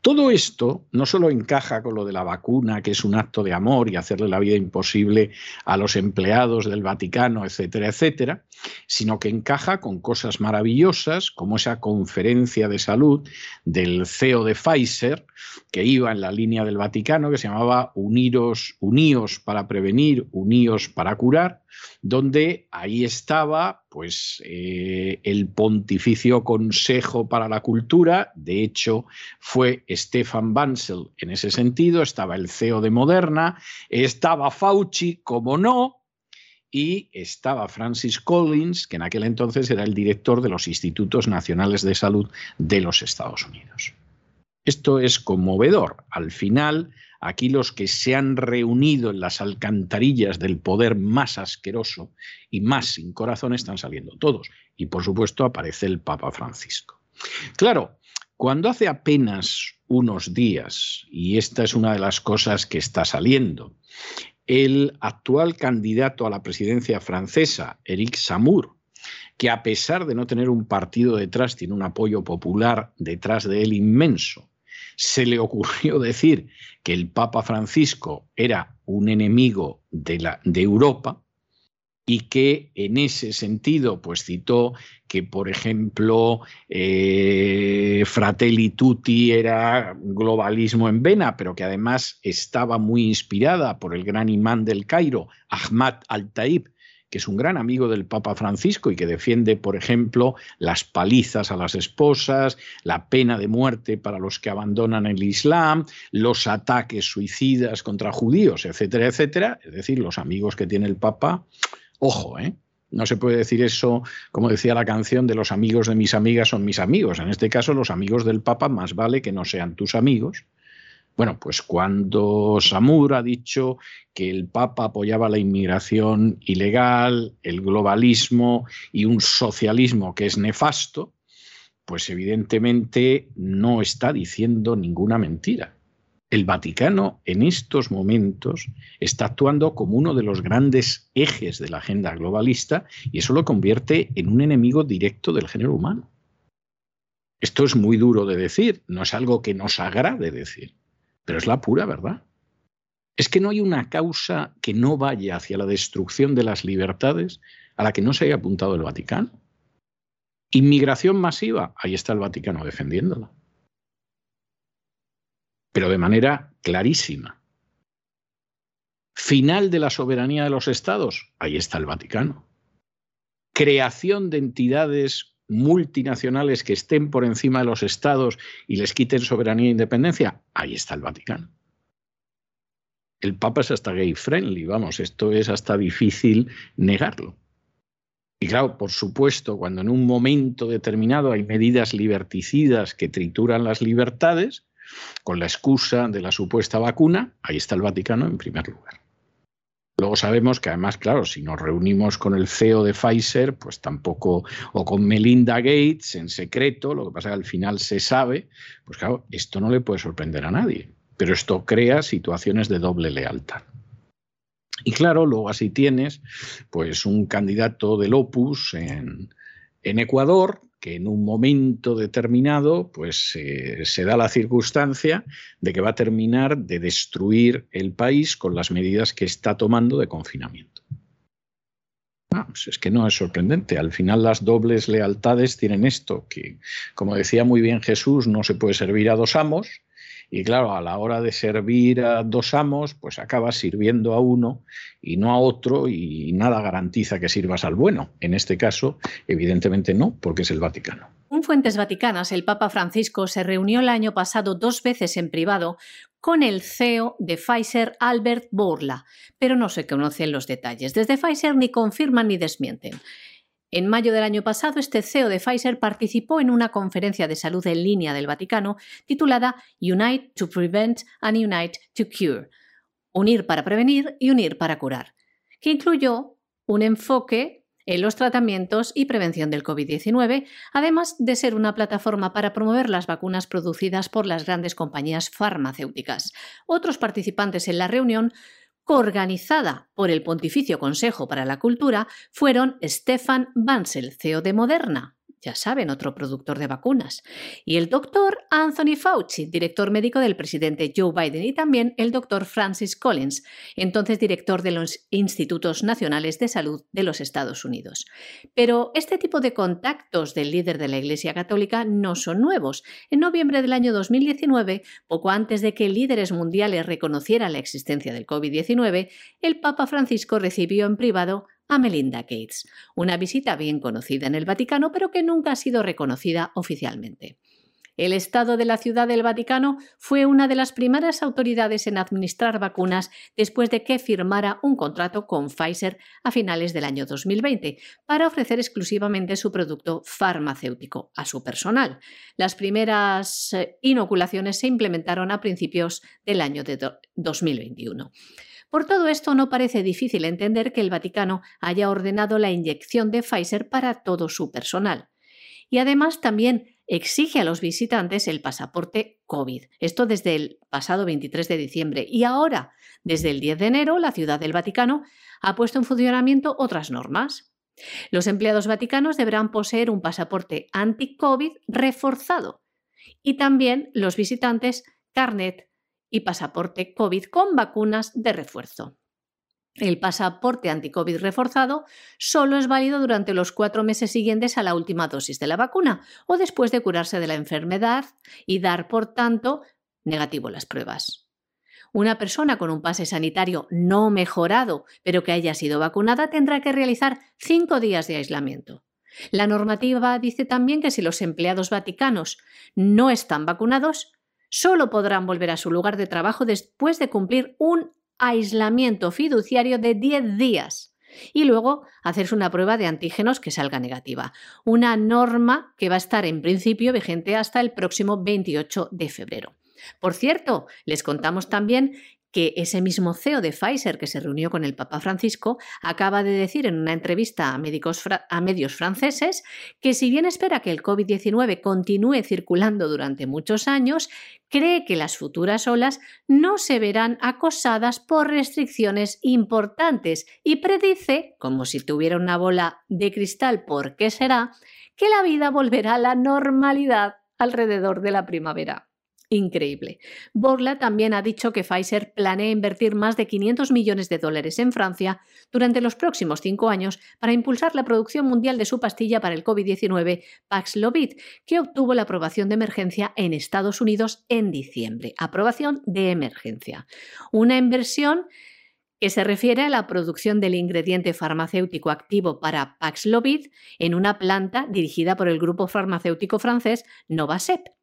Todo esto no solo encaja con lo de la vacuna, que es un acto de amor y hacerle la vida imposible a los empleados del Vaticano, etcétera, etcétera, sino que encaja con cosas maravillosas como esa conferencia de salud del CEO de Pfizer, que iba en la línea del Vaticano, que se llamaba Uniros, Uníos para prevenir, Uníos para curar, donde ahí estaba pues eh, el Pontificio Consejo para la Cultura, de hecho fue Stefan Bansel en ese sentido, estaba el CEO de Moderna, estaba Fauci, como no, y estaba Francis Collins, que en aquel entonces era el director de los Institutos Nacionales de Salud de los Estados Unidos. Esto es conmovedor. Al final, aquí los que se han reunido en las alcantarillas del poder más asqueroso y más sin corazón están saliendo todos. Y por supuesto aparece el Papa Francisco. Claro, cuando hace apenas unos días, y esta es una de las cosas que está saliendo, el actual candidato a la presidencia francesa, Eric Samur, que a pesar de no tener un partido detrás, tiene un apoyo popular detrás de él inmenso, se le ocurrió decir que el Papa Francisco era un enemigo de, la, de Europa, y que en ese sentido pues citó que por ejemplo eh, Fratelli Tutti era globalismo en vena pero que además estaba muy inspirada por el gran imán del Cairo Ahmad al-Taib que es un gran amigo del Papa Francisco y que defiende, por ejemplo, las palizas a las esposas, la pena de muerte para los que abandonan el Islam, los ataques suicidas contra judíos, etcétera, etcétera. Es decir, los amigos que tiene el Papa Ojo, ¿eh? No se puede decir eso, como decía la canción, de los amigos de mis amigas son mis amigos. En este caso, los amigos del Papa más vale que no sean tus amigos. Bueno, pues cuando Samur ha dicho que el Papa apoyaba la inmigración ilegal, el globalismo y un socialismo que es nefasto, pues evidentemente no está diciendo ninguna mentira el Vaticano en estos momentos está actuando como uno de los grandes ejes de la agenda globalista y eso lo convierte en un enemigo directo del género humano. Esto es muy duro de decir, no es algo que nos agrade decir, pero es la pura verdad. Es que no hay una causa que no vaya hacia la destrucción de las libertades a la que no se haya apuntado el Vaticano. Inmigración masiva, ahí está el Vaticano defendiéndola pero de manera clarísima. Final de la soberanía de los estados, ahí está el Vaticano. Creación de entidades multinacionales que estén por encima de los estados y les quiten soberanía e independencia, ahí está el Vaticano. El Papa es hasta gay friendly, vamos, esto es hasta difícil negarlo. Y claro, por supuesto, cuando en un momento determinado hay medidas liberticidas que trituran las libertades, con la excusa de la supuesta vacuna, ahí está el Vaticano en primer lugar. Luego sabemos que además, claro, si nos reunimos con el CEO de Pfizer, pues tampoco, o con Melinda Gates en secreto, lo que pasa es que al final se sabe, pues claro, esto no le puede sorprender a nadie, pero esto crea situaciones de doble lealtad. Y claro, luego así tienes, pues un candidato del Opus en, en Ecuador, que en un momento determinado pues se da la circunstancia de que va a terminar de destruir el país con las medidas que está tomando de confinamiento. Pues es que no es sorprendente. Al final las dobles lealtades tienen esto, que como decía muy bien Jesús, no se puede servir a dos amos y claro, a la hora de servir a dos amos, pues acabas sirviendo a uno y no a otro y nada garantiza que sirvas al bueno. En este caso, evidentemente no, porque es el Vaticano. En fuentes vaticanas, el Papa Francisco se reunió el año pasado dos veces en privado con el CEO de Pfizer, Albert Bourla, pero no se conocen los detalles. Desde Pfizer ni confirman ni desmienten. En mayo del año pasado, este CEO de Pfizer participó en una conferencia de salud en línea del Vaticano titulada Unite to Prevent and Unite to Cure, Unir para prevenir y unir para curar, que incluyó un enfoque en los tratamientos y prevención del COVID-19, además de ser una plataforma para promover las vacunas producidas por las grandes compañías farmacéuticas. Otros participantes en la reunión coorganizada por el Pontificio Consejo para la Cultura fueron Stefan Bansel, CEO de Moderna, ya saben, otro productor de vacunas, y el doctor Anthony Fauci, director médico del presidente Joe Biden, y también el doctor Francis Collins, entonces director de los Institutos Nacionales de Salud de los Estados Unidos. Pero este tipo de contactos del líder de la Iglesia Católica no son nuevos. En noviembre del año 2019, poco antes de que líderes mundiales reconocieran la existencia del COVID-19, el Papa Francisco recibió en privado a Melinda Gates, una visita bien conocida en el Vaticano pero que nunca ha sido reconocida oficialmente. El Estado de la Ciudad del Vaticano fue una de las primeras autoridades en administrar vacunas después de que firmara un contrato con Pfizer a finales del año 2020 para ofrecer exclusivamente su producto farmacéutico a su personal. Las primeras eh, inoculaciones se implementaron a principios del año de 2021. Por todo esto no parece difícil entender que el Vaticano haya ordenado la inyección de Pfizer para todo su personal. Y además también exige a los visitantes el pasaporte COVID. Esto desde el pasado 23 de diciembre. Y ahora, desde el 10 de enero, la Ciudad del Vaticano ha puesto en funcionamiento otras normas. Los empleados vaticanos deberán poseer un pasaporte anti-COVID reforzado. Y también los visitantes carnet y pasaporte COVID con vacunas de refuerzo. El pasaporte anti-COVID reforzado solo es válido durante los cuatro meses siguientes a la última dosis de la vacuna o después de curarse de la enfermedad y dar, por tanto, negativo las pruebas. Una persona con un pase sanitario no mejorado, pero que haya sido vacunada, tendrá que realizar cinco días de aislamiento. La normativa dice también que si los empleados vaticanos no están vacunados, solo podrán volver a su lugar de trabajo después de cumplir un aislamiento fiduciario de 10 días y luego hacerse una prueba de antígenos que salga negativa. Una norma que va a estar en principio vigente hasta el próximo 28 de febrero. Por cierto, les contamos también que ese mismo CEO de Pfizer que se reunió con el Papa Francisco acaba de decir en una entrevista a, medios franceses que si bien espera que el COVID-19 continúe circulando durante muchos años, cree que las futuras olas no se verán acosadas por restricciones importantes y predice, como si tuviera una bola de cristal, ¿por qué será?, que la vida volverá a la normalidad alrededor de la primavera increíble. Borla también ha dicho que Pfizer planea invertir más de 500 millones de dólares en Francia durante los próximos cinco años para impulsar la producción mundial de su pastilla para el COVID-19 Paxlovid, que obtuvo la aprobación de emergencia en Estados Unidos en diciembre. Aprobación de emergencia. Una inversión que se refiere a la producción del ingrediente farmacéutico activo para Paxlovid en una planta dirigida por el grupo farmacéutico francés Novasep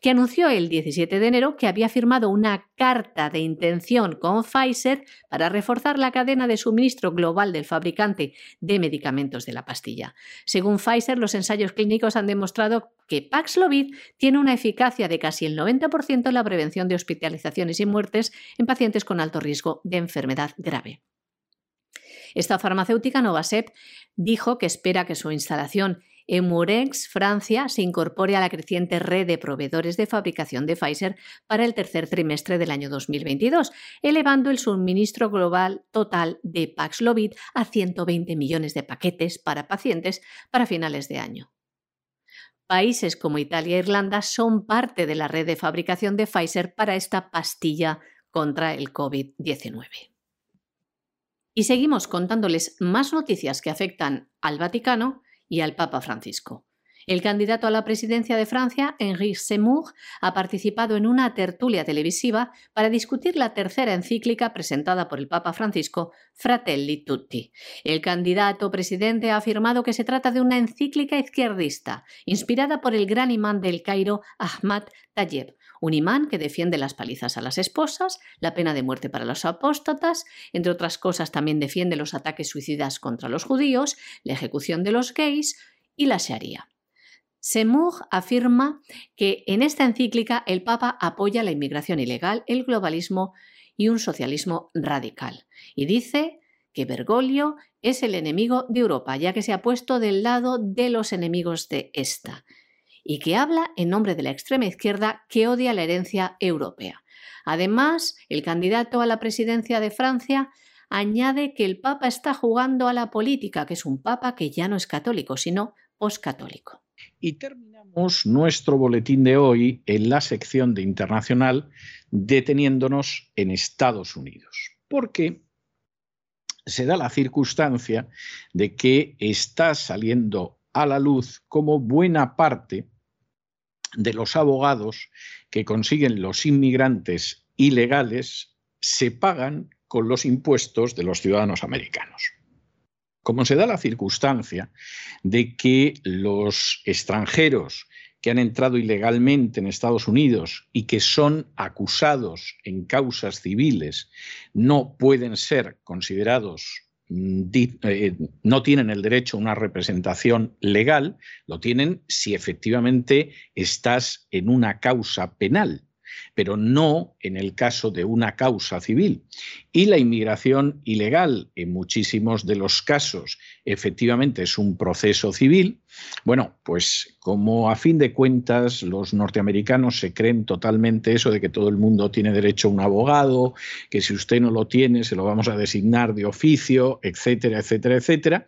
que anunció el 17 de enero que había firmado una carta de intención con Pfizer para reforzar la cadena de suministro global del fabricante de medicamentos de la pastilla. Según Pfizer, los ensayos clínicos han demostrado que Paxlovid tiene una eficacia de casi el 90% en la prevención de hospitalizaciones y muertes en pacientes con alto riesgo de enfermedad grave. Esta farmacéutica Novasep dijo que espera que su instalación en Murex, Francia, se incorpore a la creciente red de proveedores de fabricación de Pfizer para el tercer trimestre del año 2022, elevando el suministro global total de Paxlovid a 120 millones de paquetes para pacientes para finales de año. Países como Italia e Irlanda son parte de la red de fabricación de Pfizer para esta pastilla contra el COVID-19. Y seguimos contándoles más noticias que afectan al Vaticano y al Papa Francisco. El candidato a la presidencia de Francia, Henri Semur, ha participado en una tertulia televisiva para discutir la tercera encíclica presentada por el Papa Francisco, Fratelli Tutti. El candidato presidente ha afirmado que se trata de una encíclica izquierdista, inspirada por el gran imán del Cairo, Ahmad Tayeb, un imán que defiende las palizas a las esposas, la pena de muerte para los apóstatas, entre otras cosas también defiende los ataques suicidas contra los judíos, la ejecución de los gays y la Sharia. Semur afirma que en esta encíclica el Papa apoya la inmigración ilegal, el globalismo y un socialismo radical. Y dice que Bergoglio es el enemigo de Europa, ya que se ha puesto del lado de los enemigos de esta, y que habla en nombre de la extrema izquierda que odia la herencia europea. Además, el candidato a la presidencia de Francia añade que el Papa está jugando a la política, que es un Papa que ya no es católico, sino poscatólico. Y terminamos nuestro boletín de hoy en la sección de internacional deteniéndonos en Estados Unidos, porque se da la circunstancia de que está saliendo a la luz como buena parte de los abogados que consiguen los inmigrantes ilegales se pagan con los impuestos de los ciudadanos americanos. Como se da la circunstancia de que los extranjeros que han entrado ilegalmente en Estados Unidos y que son acusados en causas civiles no pueden ser considerados no tienen el derecho a una representación legal, lo tienen si efectivamente estás en una causa penal pero no en el caso de una causa civil. Y la inmigración ilegal, en muchísimos de los casos, efectivamente es un proceso civil. Bueno, pues como a fin de cuentas los norteamericanos se creen totalmente eso de que todo el mundo tiene derecho a un abogado, que si usted no lo tiene se lo vamos a designar de oficio, etcétera, etcétera, etcétera.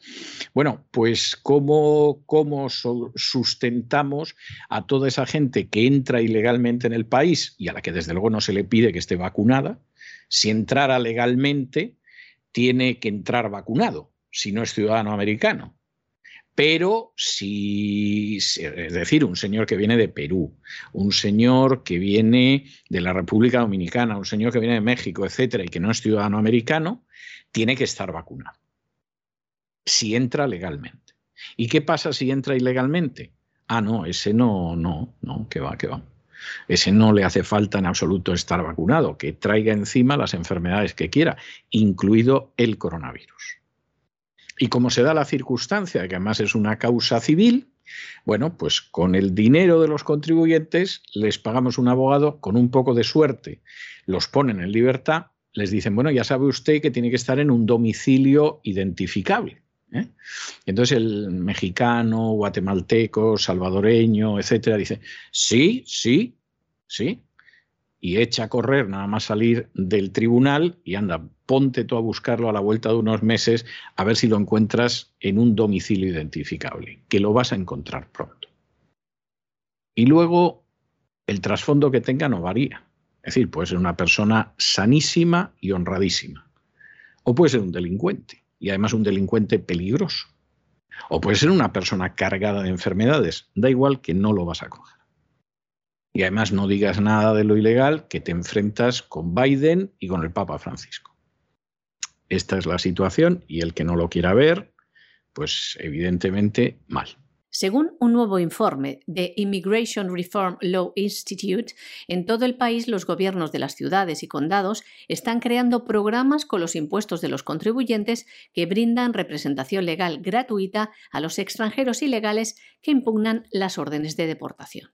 Bueno, pues cómo, cómo sustentamos a toda esa gente que entra ilegalmente en el país y a la que desde luego no se le pide que esté vacunada, si entrara legalmente, tiene que entrar vacunado, si no es ciudadano americano. Pero si, es decir, un señor que viene de Perú, un señor que viene de la República Dominicana, un señor que viene de México, etcétera, y que no es ciudadano americano, tiene que estar vacunado. Si entra legalmente. ¿Y qué pasa si entra ilegalmente? Ah, no, ese no, no, no, que va, que va. Ese no le hace falta en absoluto estar vacunado, que traiga encima las enfermedades que quiera, incluido el coronavirus. Y como se da la circunstancia que además es una causa civil, bueno, pues con el dinero de los contribuyentes les pagamos un abogado, con un poco de suerte los ponen en libertad, les dicen, bueno, ya sabe usted que tiene que estar en un domicilio identificable. ¿eh? Entonces el mexicano, guatemalteco, salvadoreño, etcétera, dice, sí, sí, sí, y echa a correr nada más salir del tribunal y anda, ponte tú a buscarlo a la vuelta de unos meses a ver si lo encuentras en un domicilio identificable, que lo vas a encontrar pronto. Y luego el trasfondo que tenga no varía. Es decir, puede ser una persona sanísima y honradísima. O puede ser un delincuente y además un delincuente peligroso. O puede ser una persona cargada de enfermedades. Da igual que no lo vas a coger. Y además no digas nada de lo ilegal, que te enfrentas con Biden y con el Papa Francisco. Esta es la situación y el que no lo quiera ver, pues evidentemente mal. Según un nuevo informe de Immigration Reform Law Institute, en todo el país los gobiernos de las ciudades y condados están creando programas con los impuestos de los contribuyentes que brindan representación legal gratuita a los extranjeros ilegales que impugnan las órdenes de deportación.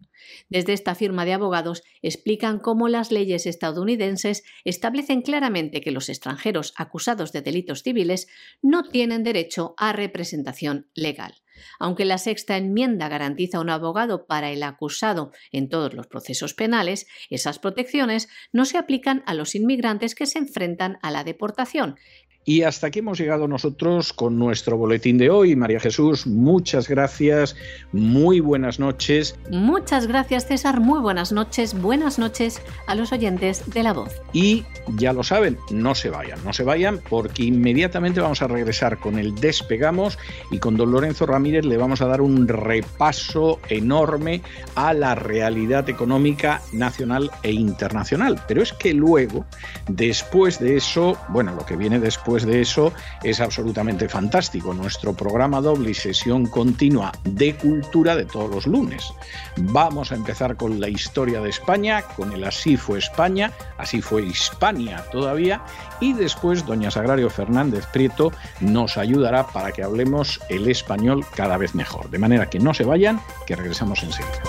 Desde esta firma de abogados explican cómo las leyes estadounidenses establecen claramente que los extranjeros acusados de delitos civiles no tienen derecho a representación legal. Aunque la sexta enmienda garantiza un abogado para el acusado en todos los procesos penales, esas protecciones no se aplican a los inmigrantes que se enfrentan a la deportación, y hasta aquí hemos llegado nosotros con nuestro boletín de hoy. María Jesús, muchas gracias, muy buenas noches. Muchas gracias César, muy buenas noches, buenas noches a los oyentes de La Voz. Y ya lo saben, no se vayan, no se vayan porque inmediatamente vamos a regresar con el despegamos y con don Lorenzo Ramírez le vamos a dar un repaso enorme a la realidad económica nacional e internacional. Pero es que luego, después de eso, bueno, lo que viene después, de eso es absolutamente fantástico. Nuestro programa doble y sesión continua de cultura de todos los lunes. Vamos a empezar con la historia de España, con el Así fue España, así fue Hispania todavía, y después doña Sagrario Fernández Prieto nos ayudará para que hablemos el español cada vez mejor. De manera que no se vayan, que regresamos enseguida.